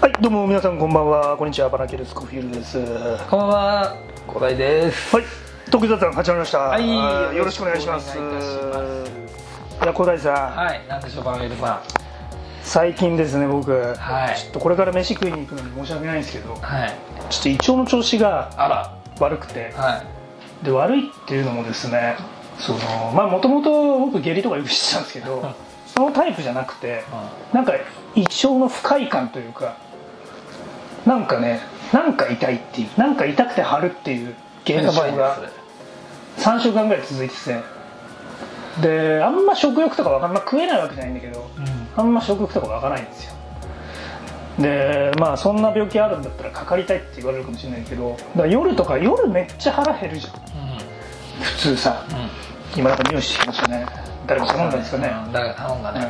はいどうも皆さんこんばんは。こんにちは。バラケルスコフィールです。こんばんは、小大です。はい特雑談始まりました。はい。よろしくお願いします。いや小田井さん、はい、なんでしょう、バラエルさ最近ですね僕、はい。ちょっとこれから飯食いに行くのに申し訳ないんですけど。ん。はい。ちょっと胃腸の調子があら。悪くて。はい。で悪いっていうのもですねそのまあもともと僕下痢とかよくしてたんですけど そのタイプじゃなくてなんか胃腸の不快感というかなんかねなんか痛いっていうなんか痛くて張るっていう現象が3週間ぐらい続いてて。であんま食欲とかわかんまあ食えないわけじゃないんだけどあんま食欲とか湧かないんですよ。でまあそんな病気あるんだったらかかりたいって言われるかもしれないけど夜とか夜めっちゃ腹減るじゃん。普通さ。今なんかニュースしてましたね。誰か頼んだんですかね、うん、だから頼んだね。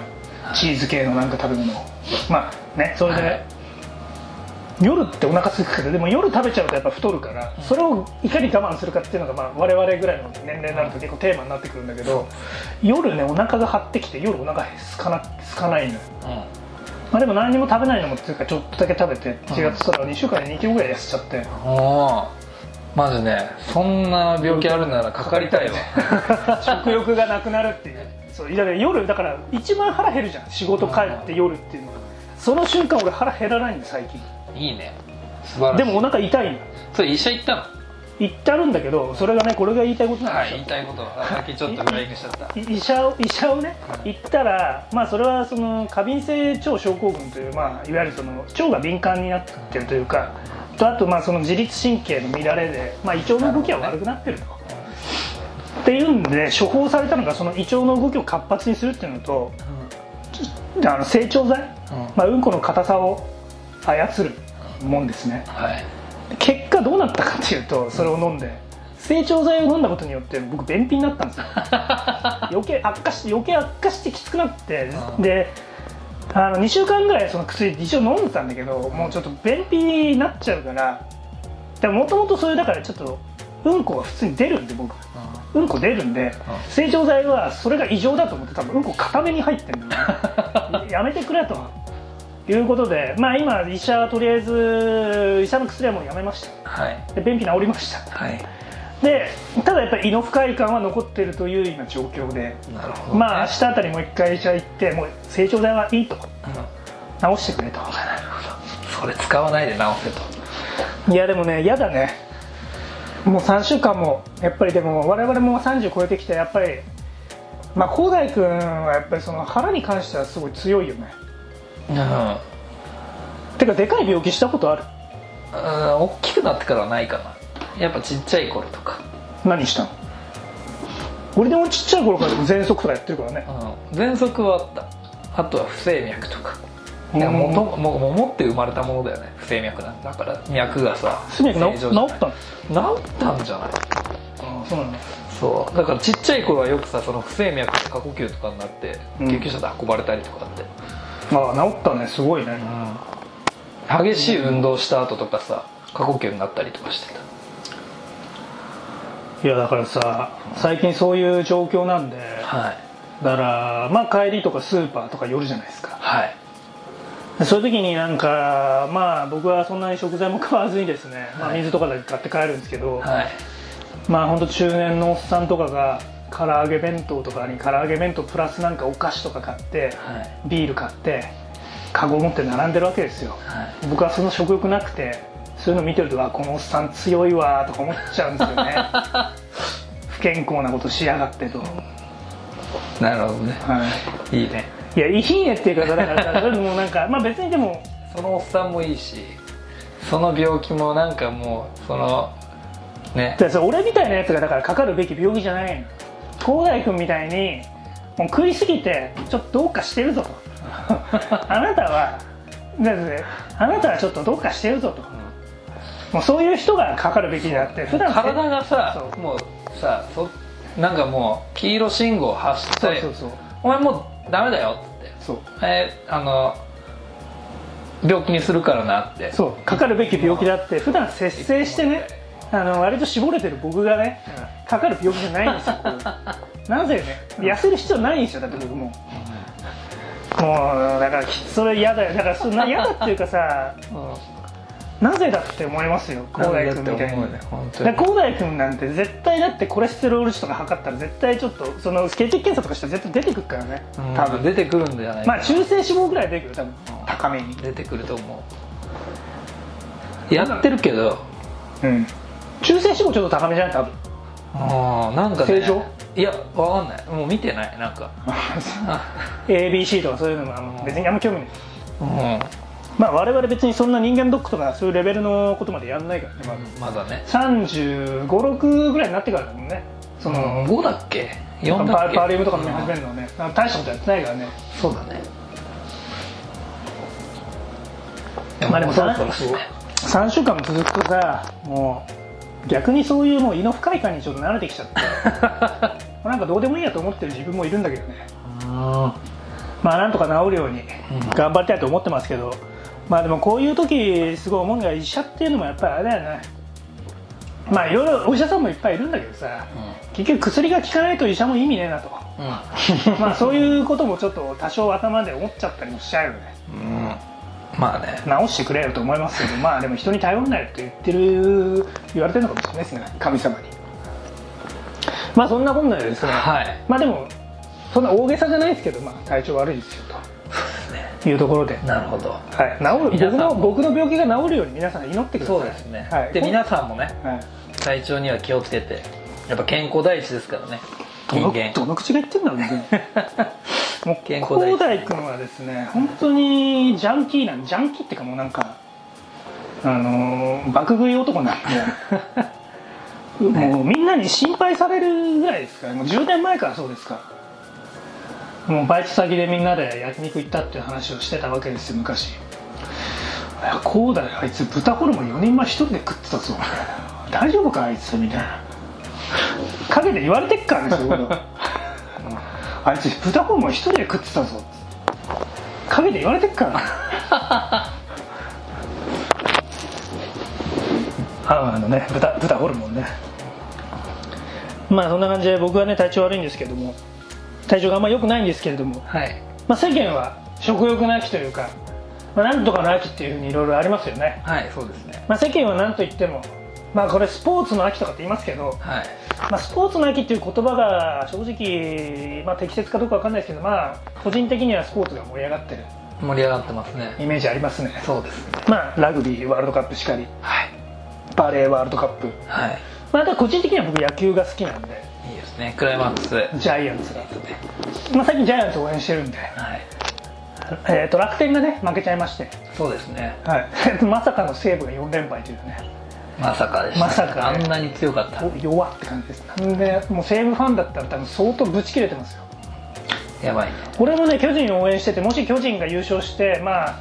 うん。チーズ系のなんか食べ物を。まあねそれで、はい夜ってお腹空くけどでも夜食べちゃうとやっぱ太るから、それをいかに我慢するかっていうのが、まあ、我々ぐらいの年齢になると結構テーマになってくるんだけど夜ねお腹が張ってきて夜お腹すかなすかないのよ。うん。まあでも何にも食べないのもっていうかちょっとだけ食べて気がついたら2週間で2キロぐらい痩せちゃって。おお。まずね、そんな病気あるならかかりたいわ。食欲がなくなるっていう。そうだ夜だから一番腹減るじゃん。仕事帰って夜っていうのがその瞬間俺腹減らないんだ最近いいね。素晴らしい。でもお腹痛いのそれ医者行ったの？言ってあるんだけどそれがねこれが言いたいことなんはい、ですよ、言いたいこと。あさっきちょっとフライングしちゃった。い医者を医者をね行ったらまあそれはその過敏性腸症候群という、まあ、いわゆるその腸が敏感になってるというかとあとまあその自律神経の乱れで、まあ、胃腸の動きは悪くなってると。っていうんで処方されたのがその胃腸の動きを活発にするっていうのとあの成長剤、まあ、うんこの硬さを操るもんですね。はい。結果どうなったかっていうとそれを飲んで成長剤を飲んだことによって僕便秘になったんですよ。余計悪化して余計悪化してきつくなってうん。であの2週間ぐらいその薬一応飲んでたんだけどもうちょっと便秘になっちゃうからでももともとそういうだからちょっとうんこが普通に出るんで僕。うん。こ出るんで成長剤はそれが異常だと思って多分うんこ固めに入ってるんだよねやめてくれということでまあ今医者はとりあえず医者の薬はもうやめましたはい。で便秘治りましたはい。でただやっぱり胃の不快感は残ってるという今状況でなるほど、ね。まあ明日あたりもう一回医者行ってもう成長剤はいいとうん治してくれとそれ使わないで治せと。いやでもね嫌だねもう3週間もやっぱりでも我々も30超えてきてやっぱりまあ広大君はやっぱりその腹に関してはすごい強いよねうん。てかでかい病気したことある？うん、大きくなってからはないかな。やっぱちっちゃい頃とか、何したの？俺でもちっちゃい頃からでも喘息とかやってるからね。うん、喘息はあった。あとは不整脈とか。いやうんもとももう持って生まれたものだよね。不整脈なんだから脈がさすぐに治ったの？治ったんじゃない？あそうなんだそう。だからちっちゃい頃はよくさその不整脈と過呼吸とかになってうん。救急車で運ばれたりとかって、ああ治ったねすごいね。激しい運動した後とかさ過呼吸になったりとかしてた。いやだからさ最近そういう状況なんではい。だからまあ帰りとかスーパーとか寄るじゃないですか。はい。でそういう時になんかまあ僕はそんなに食材も買わずにですね、まあ、はい。水とかだけ買って帰るんですけど、はい。まあ本当中年のおっさんとかが唐揚げ弁当とかに唐揚げ弁当プラスなんかお菓子とか買ってはい。ビール買ってカゴ持って並んでるわけですよ。はい。僕はその食欲なくてそういうの見てるとあこのおっさん強いわとか思っちゃうんですよね。不健康なことしやがってと、なるほどね。はい。いいね。いやいいねっていうかだからもなんかまあ別にでもそのおっさんもいいしその病気もなんかもうそのね。俺みたいなやつがだからかかるべき病気じゃないの広大君みたいにもう食いすぎてちょっとどうかしてるぞと。あなたはあなたはちょっとどうかしてるぞと。もうそういう人がかかるべきであって普段体がさもうさそなんかもう黄色信号発してお前もうダメだよ」って。そう「えーあの病気にするからな」って。そう。かかるべき病気だって普段節制してねあの割と絞れてる僕がねかかる病気じゃないんですよ なぜね痩せる必要ないんですよだって僕も。もうだからそれ嫌だよ。だからそんな嫌だっていうかさ なぜだって思いますよ広大君みたいに。ね本当に。だから広大君なんて絶対だってコレステロール値とか測ったら絶対ちょっとその血液検査とかしたら絶対出てくるからね。うん。多分出てくるんじゃないまあ中性脂肪ぐらい出てくる多分。高めに出てくると思う。やってるけどうん中性脂肪ちょっと高めじゃない？多分。ああなんかね。正常？いやわかんない。もう見てないなんか。ABC とかそういうのは別にあんま興味ない。うん。まあ我々別にそんな人間ドックとかそういうレベルのことまでやんないからね、まだ。まだね。3 5 6ぐらいになってからだもんね。その、5だっけ？4パだっけ？パリウムとか飲み始めるのはね大したことやってないからね。そうだね。まあでもさそろそろ。ですね3週間も続くとさもう逆にそういうもう胃の不快感にちょっと慣れてきちゃって。なんかどうでもいいやと思ってる自分もいるんだけどね。まあなんとか治るように頑張りたいと思ってますけど、まあでもこういう時すごい思うのが医者っていうのもやっぱりあれだよね。まあいろいろお医者さんもいっぱいいるんだけどさ結局薬が効かないと医者も意味ねえなと。うん。まあそういうこともちょっと多少頭で思っちゃったりもしちゃうよね。うん、うん、まあね。直してくれよと思いますけどまあでも人に頼んないって言ってる言われてるのかもしれないですね。神様に。まあそんなこんなでですね、は。い。まあでもそんな大げさじゃないですけど、まあ、体調悪いですよと。いうところで、なるほど。はい、治る僕の僕の病気が治るように皆さん祈ってください。そうですね、はい、で皆さんもねはい。体調には気をつけてやっぱ健康第一ですからね。人間。どの口が言ってんだろうねもう健康第一。広大君はですね本当にジャンキーなんジャンキーっていうかもうなんかあのー爆食い男なんで。もうみんなに心配されるぐらいですからもう10年前からそうですから。もうバイト先でみんなで焼肉行ったっていう話をしてたわけですよ昔。いやこうだよ。あいつ豚ホルモン4人前1人で食ってたぞ。大丈夫かあいつみたいな。陰で言われてっからねそういうことあいつ豚ホルモン一人で食ってたぞ。陰で言われてっからあ あのね豚豚ホルモンね。まあそんな感じで僕はね体調悪いんですけども。体調があんま良くないんですけれども、はい。まあ、世間は食欲の秋というか、まあ、なんとかの秋っていうふうにいろいろありますよね、はいそうですね。まあ、世間は何と言ってもまあこれスポーツの秋とかって言いますけど、はいまあ、スポーツの秋っていう言葉が正直、まあ、適切かどうかわかんないですけど、まあ、個人的にはスポーツが盛り上がってる盛り上がってますね。イメージありますね、そうです。ねまあ、ラグビーワールドカップしかりはい。バレーワールドカップ、はい。まあ、ただ個人的には僕野球が好きなんで。いいですね。クライマックス。でジャイアンツが、すね。まあ、最近ジャイアンツ応援してるんで、はい。えー、と楽天がね負けちゃいまして、そうですね。はい、まさかの西武が4連敗というねまさかでしたまさか。あんなに強かった。お弱って感じです。なんでもう西武ファンだったら多分相当ブチ切れてますよ。やばいね。俺もね巨人を応援しててもし巨人が優勝してまあ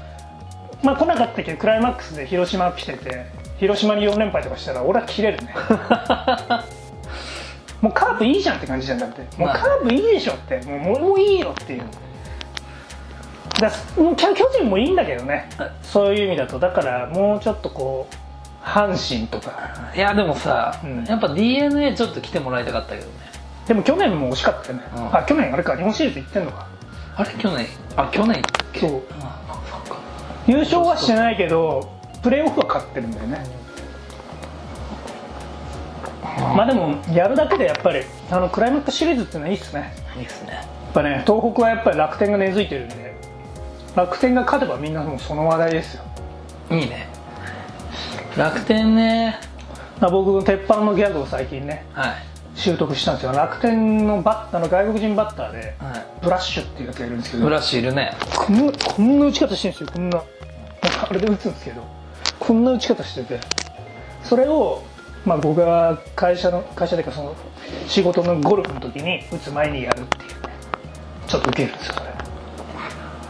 まあ来なかったけどクライマックスで広島来てて広島に4連敗とかしたら俺は切れるね。もうカープいいじゃんって感じじゃんだって。もうまあ。カープいいでしょって。もうもういいよっていう。だもう巨巨人もいいんだけどね。そういう意味だと。だからもうちょっとこう阪神とか。いやでもさ、うん。やっぱ d n a ちょっと来てもらいたかったけどね。でも去年も惜しかったよね、うん。あ去年あれか日本シリーズ行ってんのか。あれ去年。あ去年。そう。優勝はしてないけどプレーオフは勝ってるんだよね。まあでもやるだけでやっぱりあのクライマックスシリーズっていうのはいいっすね。いいですね。やっぱね東北はやっぱり楽天が根付いてるんで楽天が勝てばみんなもうその話題ですよ。いいね楽天ね。まあ僕の鉄板のギャグを最近ねはい。習得したんですよ。楽天のバッターの外国人バッターではい。ブラッシュっていうやつがいるんですけど。ブラッシュいるね。こんなこんな打ち方してるんですよ。こんなあれで打つんですけど。こんな打ち方してて。それを、まあ、僕が会社の会社でかその仕事のゴルフの時に打つ前にやるっていうね。ちょっとウケるんですよそれ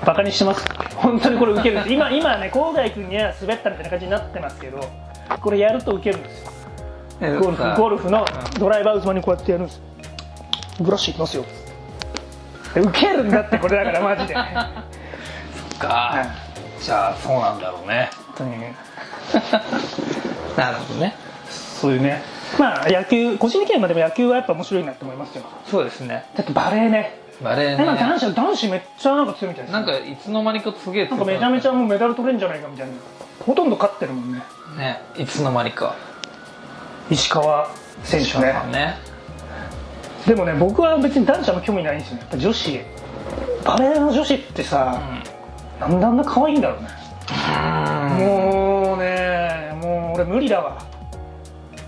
バカにしてます。本当にこれウケるんです。今今ね広大君には滑ったみたいな感じになってますけどこれやるとウケるんです。よゴルフゴルフのドライバー打つ前にこうやってやるんです。よブラッシュいきますよ。でウケるんだってこれだからマジで。か。じゃあそうなんだろうね。本当に。なるほどね。そういうね。まあ野球個人的にはまあでも野球はやっぱ面白いなって思いますよ。そうですね。だってバレーねバレー今ね男子は男子めっちゃなんか強いみたいですなんかいつの間にかすげえなんかめちゃめちゃもうメダル取れるんじゃないかみたいな。ほとんど勝ってるもんね。ねいつの間にか。石川選手ね。ね。でもね僕は別に男子あんま興味ないんですよね。やっぱ女子。バレーの女子ってさ、なんであんな可愛いんだろうね、もうねもう俺無理だわ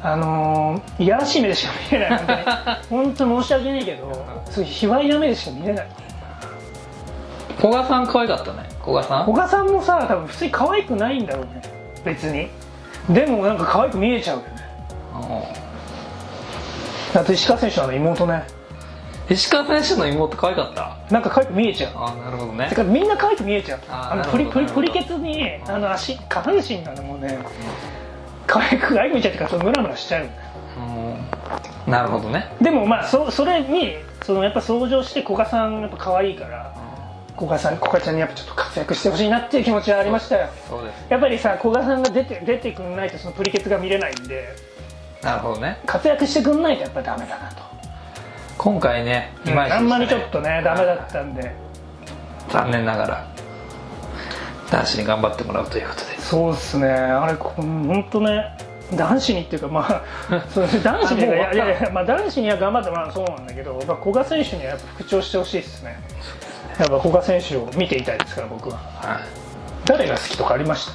あのーいやらしい目でしか見れない本当に申し訳ないけど そういう卑猥な目でしか見れない。古賀さん可愛かったね古賀さん。古賀さんもさ多分普通に可愛くないんだろうね別に。でもなんか可愛く見えちゃうよね。あと石川選手の妹ね。石川選手の妹可愛かった？なんか可愛く見えちゃう。あなるほどね。てかみんな可愛く見えちゃう。あのプリプリプリケツにあの足下半身がねもうね可愛く可愛く見ちゃってからそのムラムラしちゃうなるほどね。でもまあそそれにそのやっぱ相乗して古賀さんやっぱ可愛いから古賀さん古賀ちゃんにやっぱちょっと活躍してほしいなっていう気持ちはありましたよ。そうですやっぱりさ古賀さんが出て出てくんないとそのプリケツが見れないんでなるほどね。活躍してくんないとやっぱダメだなと。今回ねいまいちでしたね。あんまりちょっとねダメだったんで。残念ながら男子に頑張ってもらうということで。そうですね。あれこ本当ね男子にっていうかまあ そう男子にはいやいやいや、まあ、男子には頑張ってもらうそうなんだけど、まあ、古賀選手にはやっぱ復調してほしいですね。やっぱ古賀選手を見ていたいですから僕は。はい。誰が好きとかありました？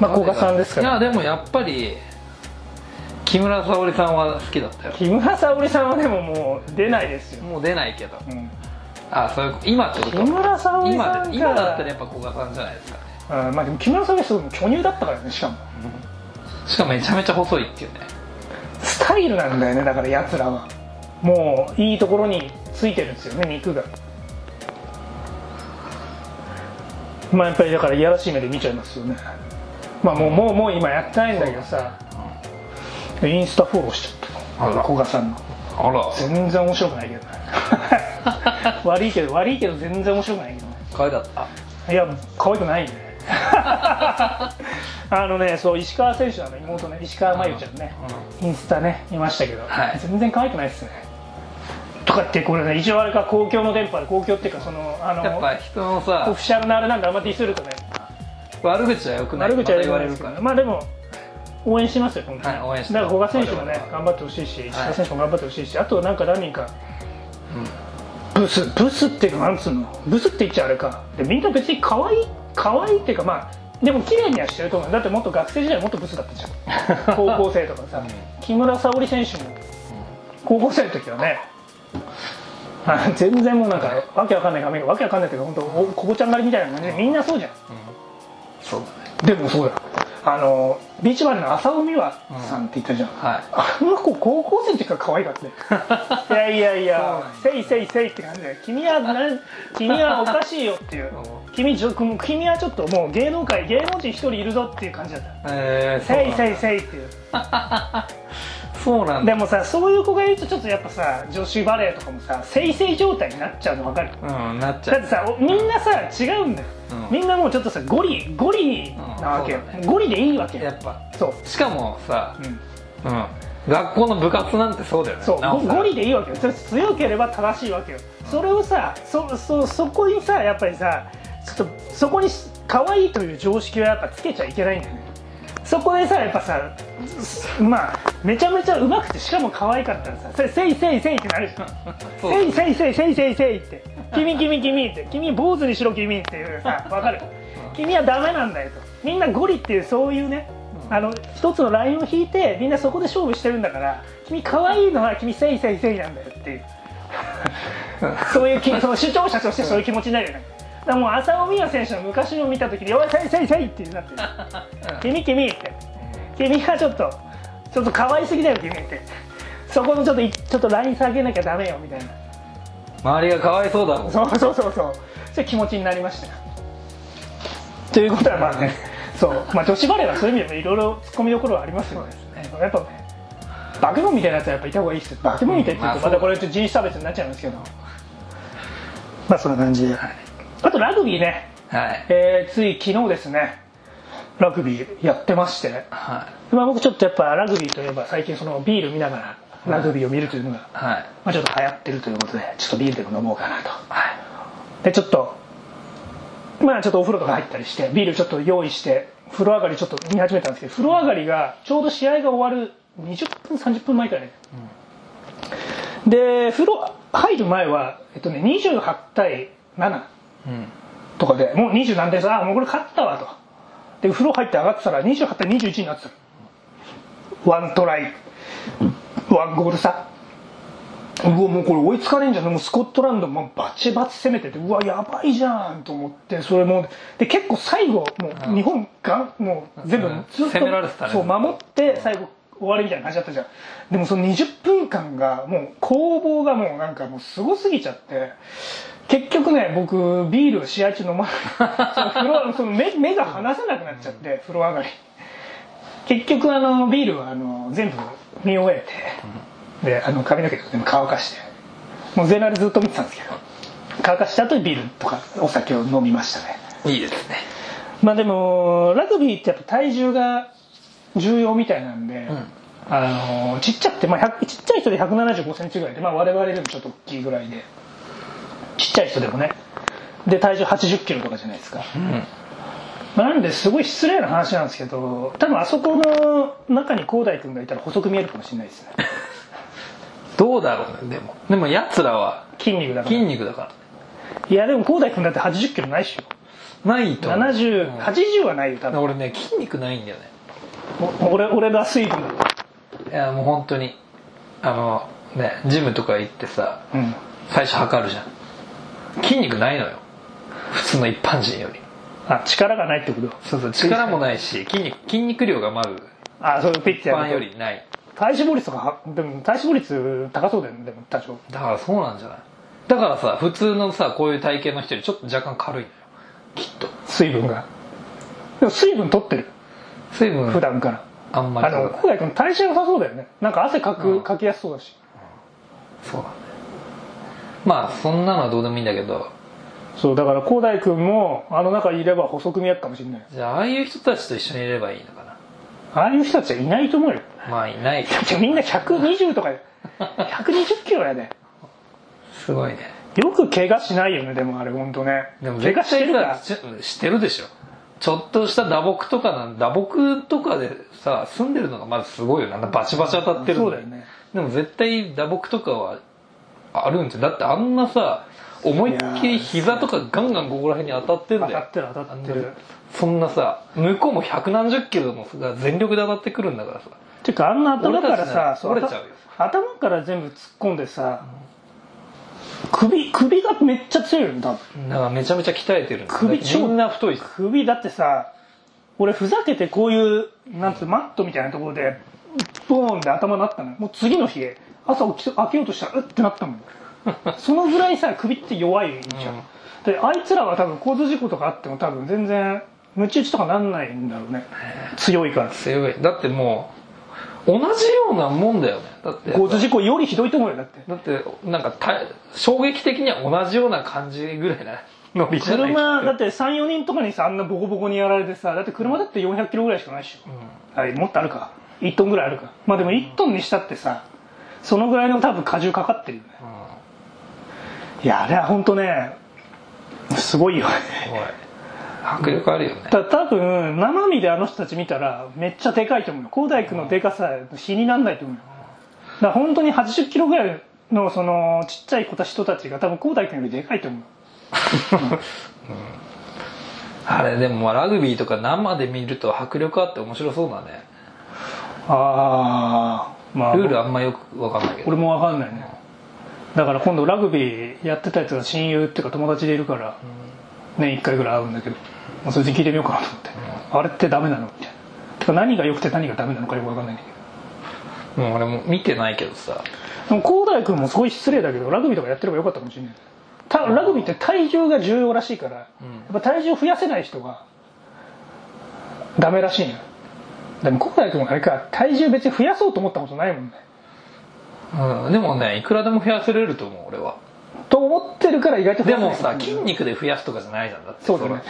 まあ古賀さんですかいやらでもやっぱり木村沙織さんは好きだったよ。木村沙織さんはでももう出ないですよ、もう出ないけど。うん、あそういう今ってこと木村沙織さんが今で今だったらやっぱ古賀さんじゃないですかね。うんまあでも木村沙織すごい巨乳だったからねしかも。しかもめちゃめちゃ細いっていうね。スタイルなんだよねだからやつらは。もういいところについてるんですよね肉が。まあやっぱりだからいやらしい目で見ちゃいますよね。まあもうもうもう今やってないんだけどさ。インスタフォローしちゃった古賀さんの。あら。全然面白くないけどね悪いけど悪いけど全然面白くないけどね。可愛かった。いや可愛くないね。あのねそう石川選手の妹ね石川真由ちゃんね、インスタね見ましたけど、はい。全然可愛くないっすね。とかってこれね一応あれか公共の電波で公共っていうかそのあのやっぱ人のオさフィシャルなあれなんであんまディスるとね。悪口はよくない悪口はまた言われるから。まあでも応援しますよ本当に、はい応援してだから古賀選手もね頑張ってほしいし石川選手も頑張ってほしいし、あとなんか何人か、ブスブスっていうかなんつうの？ブスって言っちゃあれか。でみんな別に可愛い可愛いっていうかまあでも綺麗にはしてると思う。だってもっと学生時代もっとブスだったじゃん。高校生とかさ、木村沙織選手も高校生の時はねあ全然もうなんかわけわかんない髪がわけわかんないっていうか本当おこぼちゃん狩りみたいな感じでみんなそうじゃん。そう。だねでもそうだあのビーチバレーの浅尾美和さんって言ったじゃん、はい。あの子高校生の時から可愛かったね。いやいやいやせいせいせいって感じで君はなん君はおかしいよっていう。君ちょ君はちょっともう芸能界芸能人一人いるぞっていう感じだった。えー、せいせいいせいっていう そうなんだ。でもさそういう子がいるとちょっとやっぱさ女子バレーとかもさせいせい状態になっちゃうの分かる？うんなっちゃう。だってさおみんなさ違うんだよ、うん。みんなもうちょっとさゴリゴリなわけよ、うんそうだね。ゴリでいいわけよ。やっぱ。そう。しかもさ、うん。うん、学校の部活なんてそうだよね。そう。なおさら。ゴゴリでいいわけよ。それ強ければ正しいわけよ。それをさそそそこにさやっぱりさちょっとそこに可愛いという常識はやっぱつけちゃいけないんだよねそこでさやっぱさすまあめちゃめちゃうまくてしかも可愛かったらさ「せせいせいせい」ってなるじゃん「そうせいせいせいせいせいせい」って「君君君」って「君坊主にしろ君」っていうさわかる？君はダメなんだよと。みんなゴリっていうそういうねあの一つのラインを引いてみんなそこで勝負してるんだから君可愛いのは君せいせいせいなんだよっていう。そういうきその視聴者としてそういう気持ちになるよねらもう浅尾美和選手の昔の見た時に「おいせいせいせい」ってなってる「君君」って「君はちょっとちょっと可愛すぎだよ君」って。そこのちょっといちょっとライン下げなきゃダメよみたいな。周りがかわいそうだもん。そうそうそうそう。そういう気持ちになりました。よということはまあねそう、まあ、女子バレーはそういう意味でもいろいろツッコミどころはありますよね。やっぱねバケモンみたいなやつはやっぱいた方がいいですよ。バケモンみたいって言うとまたこれ人種差別になっちゃうんですけど。まあそんな感じであとラグビーね、はい。えーつい昨日ですね。ラグビーやってましてはまあ、僕ちょっとやっぱラグビーといえば最近そのビール見ながらラグビーを見るというのが、はい。まあ、ちょっと流行ってるということでちょっとビールでも飲もうかなと。はい。でちょっとまあちょっとお風呂とか入ったりしてビールちょっと用意して風呂上がりちょっと見始めたんですけど風呂上がりがちょうど試合が終わる20分30分前くらいね、で風呂入る前は、えっとね、28対7うんとかでもう20何点差あもうこれ勝ったわと。で風呂入って上がってたら28対21になってたワントライ。ワンゴール差。うわもうこれ追いつかれんじゃん。もうスコットランドもバチバチ攻めててうわやばいじゃんと思ってそれも。で結構最後もう日本がもう全部うん。ずっと攻められてたね。そう守って最後終わりみたいな感じだったじゃん。でもその20分間がもう攻防がもうなんかもうすごすぎちゃって結局ね僕ビール試合中飲まない。その風呂 その目目が離せなくなっちゃって風呂上がり。結局あのビールはあの全部見終えて、であの髪の毛とか全部乾かして。もう全裸でずっと見てたんですけど乾かした後にビールとかお酒を飲みましたね。いいですね。まあでもラグビーってやっぱ体重が重要みたいなんで、ん。あのちっちゃくて、まあ、100ちっちゃい人で1 7 5センチぐらいで、まあ、我々でもちょっと大きいぐらいでちっちゃい人でもね。で体重8 0キロとかじゃないですか、うん。まあなんですごい失礼な話なんですけど多分あそこの中に広大君がいたら細く見えるかもしれないですね。どうだろうねでも。でもやつらは筋肉だから。筋肉だから。いやでも広大君だって8 0キロないっしょ。ないと思う。70、80はないよ多分。俺ね筋肉ないんだよね。お俺俺が水分いやもう本当に。あのねジムとか行ってさうん。最初測るじゃん。筋肉ないのよ。普通の一般人より。あ力がないってこと？そうそう力もないし筋肉筋肉量がまずあそういうピッ一チャー般よりない。体脂肪率とかはでも体脂肪率高そうだよねでも多少。だからそうなんじゃない？だからさ普通のさこういう体型の人よりちょっと若干軽いのよ。きっと。水分が。でも水分取ってる水分。普段から。あんまり。あの小谷君代謝良さそうだよね。なんか汗かく、うん。かきやすそうだし。そうだよまあそんなのはどうでもいいんだけど。そうだから広大君もあの中にいれば細く見えるかもしれないじゃあああいう人たちと一緒にいればいいのかな。ああいう人たちはいないと思うよ。まあいない。だってみんな120とか 120キロやで。すごいね。よく怪我しないよねでもあれ本当ね。でも怪我してるから。してるでしょちょっとした打撲とかなん打撲とかでさ住んでるのがまずすごいよな。バチバチ当たってるのだよね。でも絶対打撲とかはあるんですよだってあんなさ思いっきり膝とかガンガンここら辺に当たってんだよ。当たってる当たってる。そんなさ向こうも百何十キロのが全力で当たってくるんだからさ。ていうかあんな頭からさそう折れちゃうよ。頭から全部突っ込んでさ首首がめっちゃ強いよね多分。だからめちゃめちゃ鍛えてる。ん首超みんな太いし首だってさ俺ふざけてこういうなんつうマットみたいなところでボーンで頭なったのもう次の日朝起き開けようとしたらうってなったもん そのぐらいさ首って弱いじゃん、うん。であいつらは多分交通事故とかあっても多分全然ムチ打ちとかなんないんだろうね。強いから。強い。だってもう同じようなもんだよね。だって。交通事故よりひどいと思うよだって。だってなんかた衝撃的には同じような感じぐらいなノリじゃない車だって34人とかにさあんなボコボコにやられてさだって車だって400キロぐらいしかないっしょ、はいもっとあるか。1トンぐらいあるか。まあでも1トンにしたってさそのぐらいの多分荷重かかってるよね。いやあれは本当ねすごいよね。すごい迫力あるよね。だ多分生身であの人たち見たらめっちゃでかいと思うよ。広大君のでかさ比になんないと思うよ。だ本当に80キロぐらいのそのちっちゃい子た人たちが多分広大君よりでかいと思う。あれでもまあラグビーとか生で見ると迫力あって面白そうだね。ああまあルールあんまよく分かんないけど。俺も分かんないね。だから今度ラグビーやってたやつが親友っていうか友達でいるから年1回ぐらい会うんだけどまあそれで聞いてみようかなと思って、あれってダメなのみたいな。てか何が良くて何がダメなのかよく分かんないんだけもう俺も見てないけどさ。どでも広大君もすごい失礼だけどラグビーとかやってればよかったかもしれない。たラグビーって体重が重要らしいから、やっぱ体重増やせない人がダメらしいのよ。でも広大君はあれか体重別に増やそうと思ったことないもんね。うんでもねいくらでも増やせれると思う俺はと思ってるから意外と増でもさ筋肉で増やすとかじゃないじゃん。だってそうだね。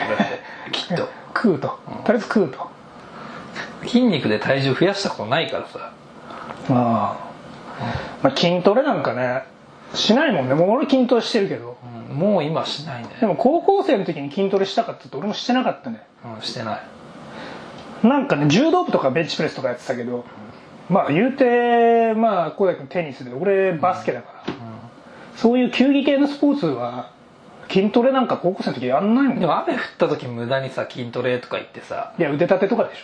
きっと。食うと、とりあえず食うと。筋肉で体重増やしたことないからさ。ああ。まあ、筋トレなんかねしないもんね。もう俺筋トレしてるけど。うん。もう今しないね。でも高校生の時に筋トレしたかったって俺もしてなかったね。うんしてない。なんかね柔道部とかベンチプレスとかやってたけどまあ言うてまあ小田君テニスで俺バスケだから、そういう球技系のスポーツは筋トレなんか高校生の時やんないもん。でも雨降った時無駄にさ筋トレとか言ってさいや腕立てとかでし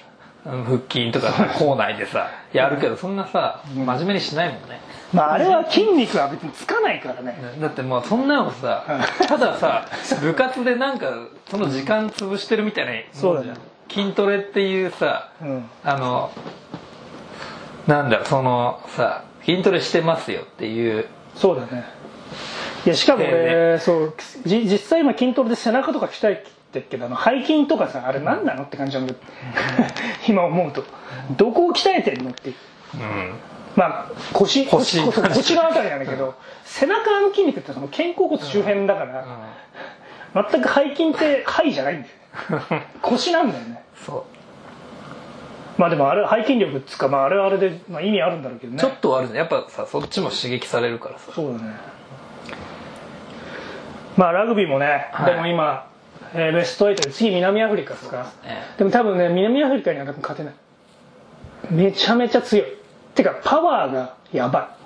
うん腹筋とかさ校内でさやるけどそんなさ真面目にしないもんね。ょまああれは筋肉は別につかないからね。だってもうそんなのさたださ部活でなんかその時間潰してるみたいなそうだね。筋トレっていうさうん。あのなんだろうそのさ筋トレしてますよっていうそうだねいやしかもえ俺、そうじ実際今筋トレで背中とか鍛えてるけどあの背筋とかさあれ何なのって感じなんだけど今思うと。どこを鍛えてんのっていう。うん。まあ腰腰腰腰腰のあたりなんだけど背中の筋肉ってその肩甲骨周辺だから、全く背筋って肺じゃないんだよね。腰なんだよね。そう。まあでもあれ背筋力っつうか、まあ、あれはあれで、まあ、意味あるんだろうけどね。ちょっとはあるね。やっぱさそっちも刺激されるからさ。そうだねまあラグビーもね、はい。でも今、えーベスト8で次南アフリカですか？ねでも多分ね南アフリカには多分勝てない。めちゃめちゃ強い。てかパワーがやば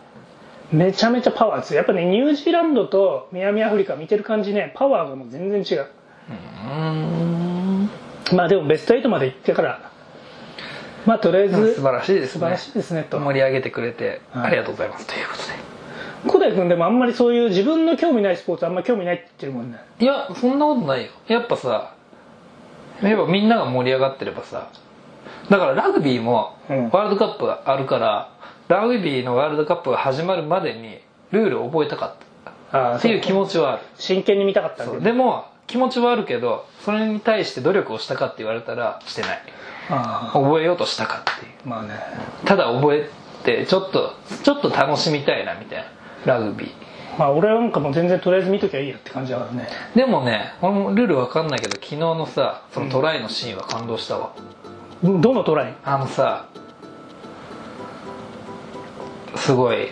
い。めちゃめちゃパワー強い。やっぱねニュージーランドと南アフリカ見てる感じねパワーがもう全然違う。うん。まあでもベスト8まで行ってからまあとりあえず素晴らしいですね。素晴らしいですねと。盛り上げてくれてはい。ありがとうございます。ということで小田井君でもあんまりそういう自分の興味ないスポーツあんま興味ないって言ってるもんね。いやそんなことないよ。やっぱさやっぱみんなが盛り上がってればさだからラグビーもうん。ワールドカップがあるから、ラグビーのワールドカップが始まるまでにルールを覚えたかった。あっていう気持ちはある。真剣に見たかったんででも気持ちはあるけどそれに対して努力をしたかって言われたらしてない。あ覚えようとしたかっていう。あまあね。ただ覚えてちょっとちょっと楽しみたいなみたいなラグビー。まあ俺なんかもう全然とりあえず見ときゃいいやって感じだからね。でもね俺もルールわかんないけど昨日のさそのトライのシーンは感動したわ、どのトライ？あのさすごい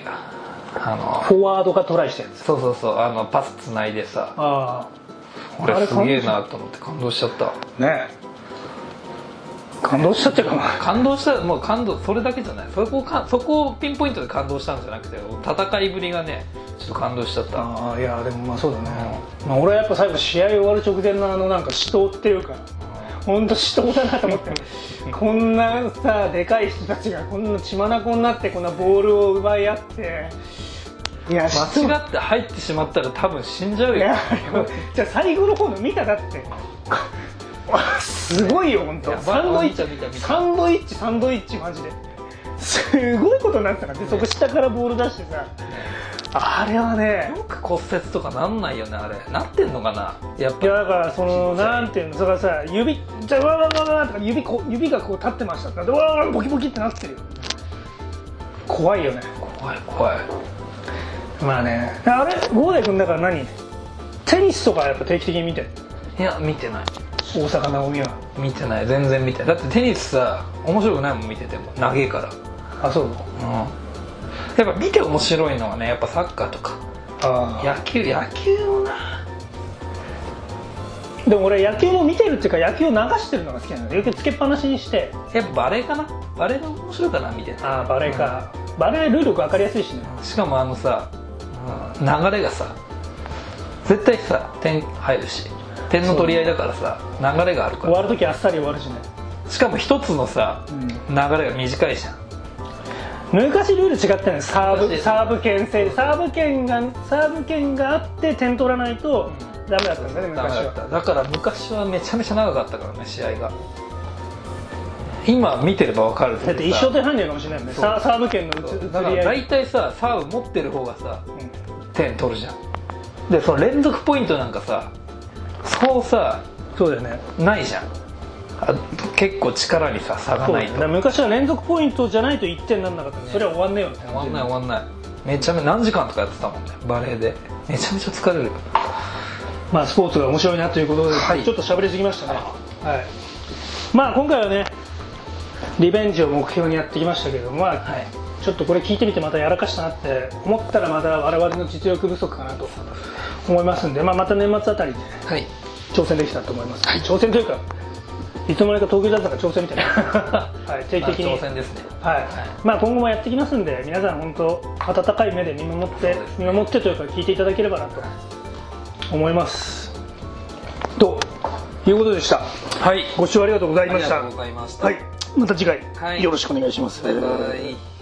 あのフォワードがトライしたやつ。そうそうそうあのパスつないでさああ俺すげえなと思って感動しちゃったね感動しちゃってるかな。感動したもう感動それだけじゃない。そこをかそこをピンポイントで感動したんじゃなくて戦いぶりがねちょっと感動しちゃった。ああいやでもまあそうだね、まあ、俺はやっぱ最後試合終わる直前のあのなんか死闘っていうか本当死闘だなと思って こんなさでかい人たちがこんな血眼になってこんなボールを奪い合って。いや間違って入ってしまったら多分死んじゃうよ。じゃあ最後の方の見ただってすごいよ本当。サンドイッ見た見た見た。チサンドイッチサンドイッチマジで。すごいことになってたからでそこ下からボール出してさ。あれはね。よく骨折とかなんないよねあれ。なってんのかな？やっいやぱだからそのなんていうのそれからさ指じゃあわわわわとか指こう指がこう立ってましたってわわわボキボキってなってるよ。怖いよね。怖い怖い。まあね。あれ郷大君だから何？テニスとかやっぱ定期的に見てるいや見てない大阪なおみは見てない。全然見てない。だってテニスさ面白くないもん見てても。長えから。あそううん。やっぱ見て面白いのはねやっぱサッカーとか。あ野球野球もな。でも俺野球も見てるっていうか野球を流してるのが好きなの野球つけっぱなしにして。やっぱバレーかな？バレーが面白いかな見ててああバレーか、バレールール分かりやすいしね。しかもあのさ、うん流れがさ絶対さ点入るし点の取り合いだからさ流れがあるから。終わる時あっさり終わるしね、しかも一つのさうん。流れが短いじゃん。昔ルール違ったのよサーブ昔。サーブ権制。サーブ権がサーブ権があって点取らないとダメだったんだね昔は。だから昔はめちゃめちゃ長かったからね試合が。今見てれば分かるだって一生手半量かもしれないもんね。サーブ権の移そう。移だから大体さサーブ持ってる方がさうん。点取るじゃん。でその連続ポイントなんかさそうさそうだよね。ないじゃん。あ結構力にさ差がないと。だから昔は連続ポイントじゃないと1点なんなかったね。それは終わんねえよって終わんない話終わんない。めちゃめちゃ何時間とかやってたもんねバレーで。めちゃめちゃ疲れるまあスポーツが面白いなということで、はい。ちょっと喋りすぎましたね。はい。まあ今回はねリベンジを目標にやってきましたけどまあ、はいちょっとこれ聞いてみてまたやらかしたなって思ったらまた我々の実力不足かなと思いますんで、まあ、また年末あたりではい。挑戦できたらと思います、挑戦というかいつの間にか東京だったから挑戦みたいな、はい、定期的に、まあ挑戦ですね。はい。まあ、今後もやってきますんで皆さん本当温かい目で見守って、そうです見守ってというか聞いていただければなと思います。ということでした。はい。ご視聴ありがとうございました。ありがとうございました。はい。また次回、はい。よろしくお願いします。バイバイ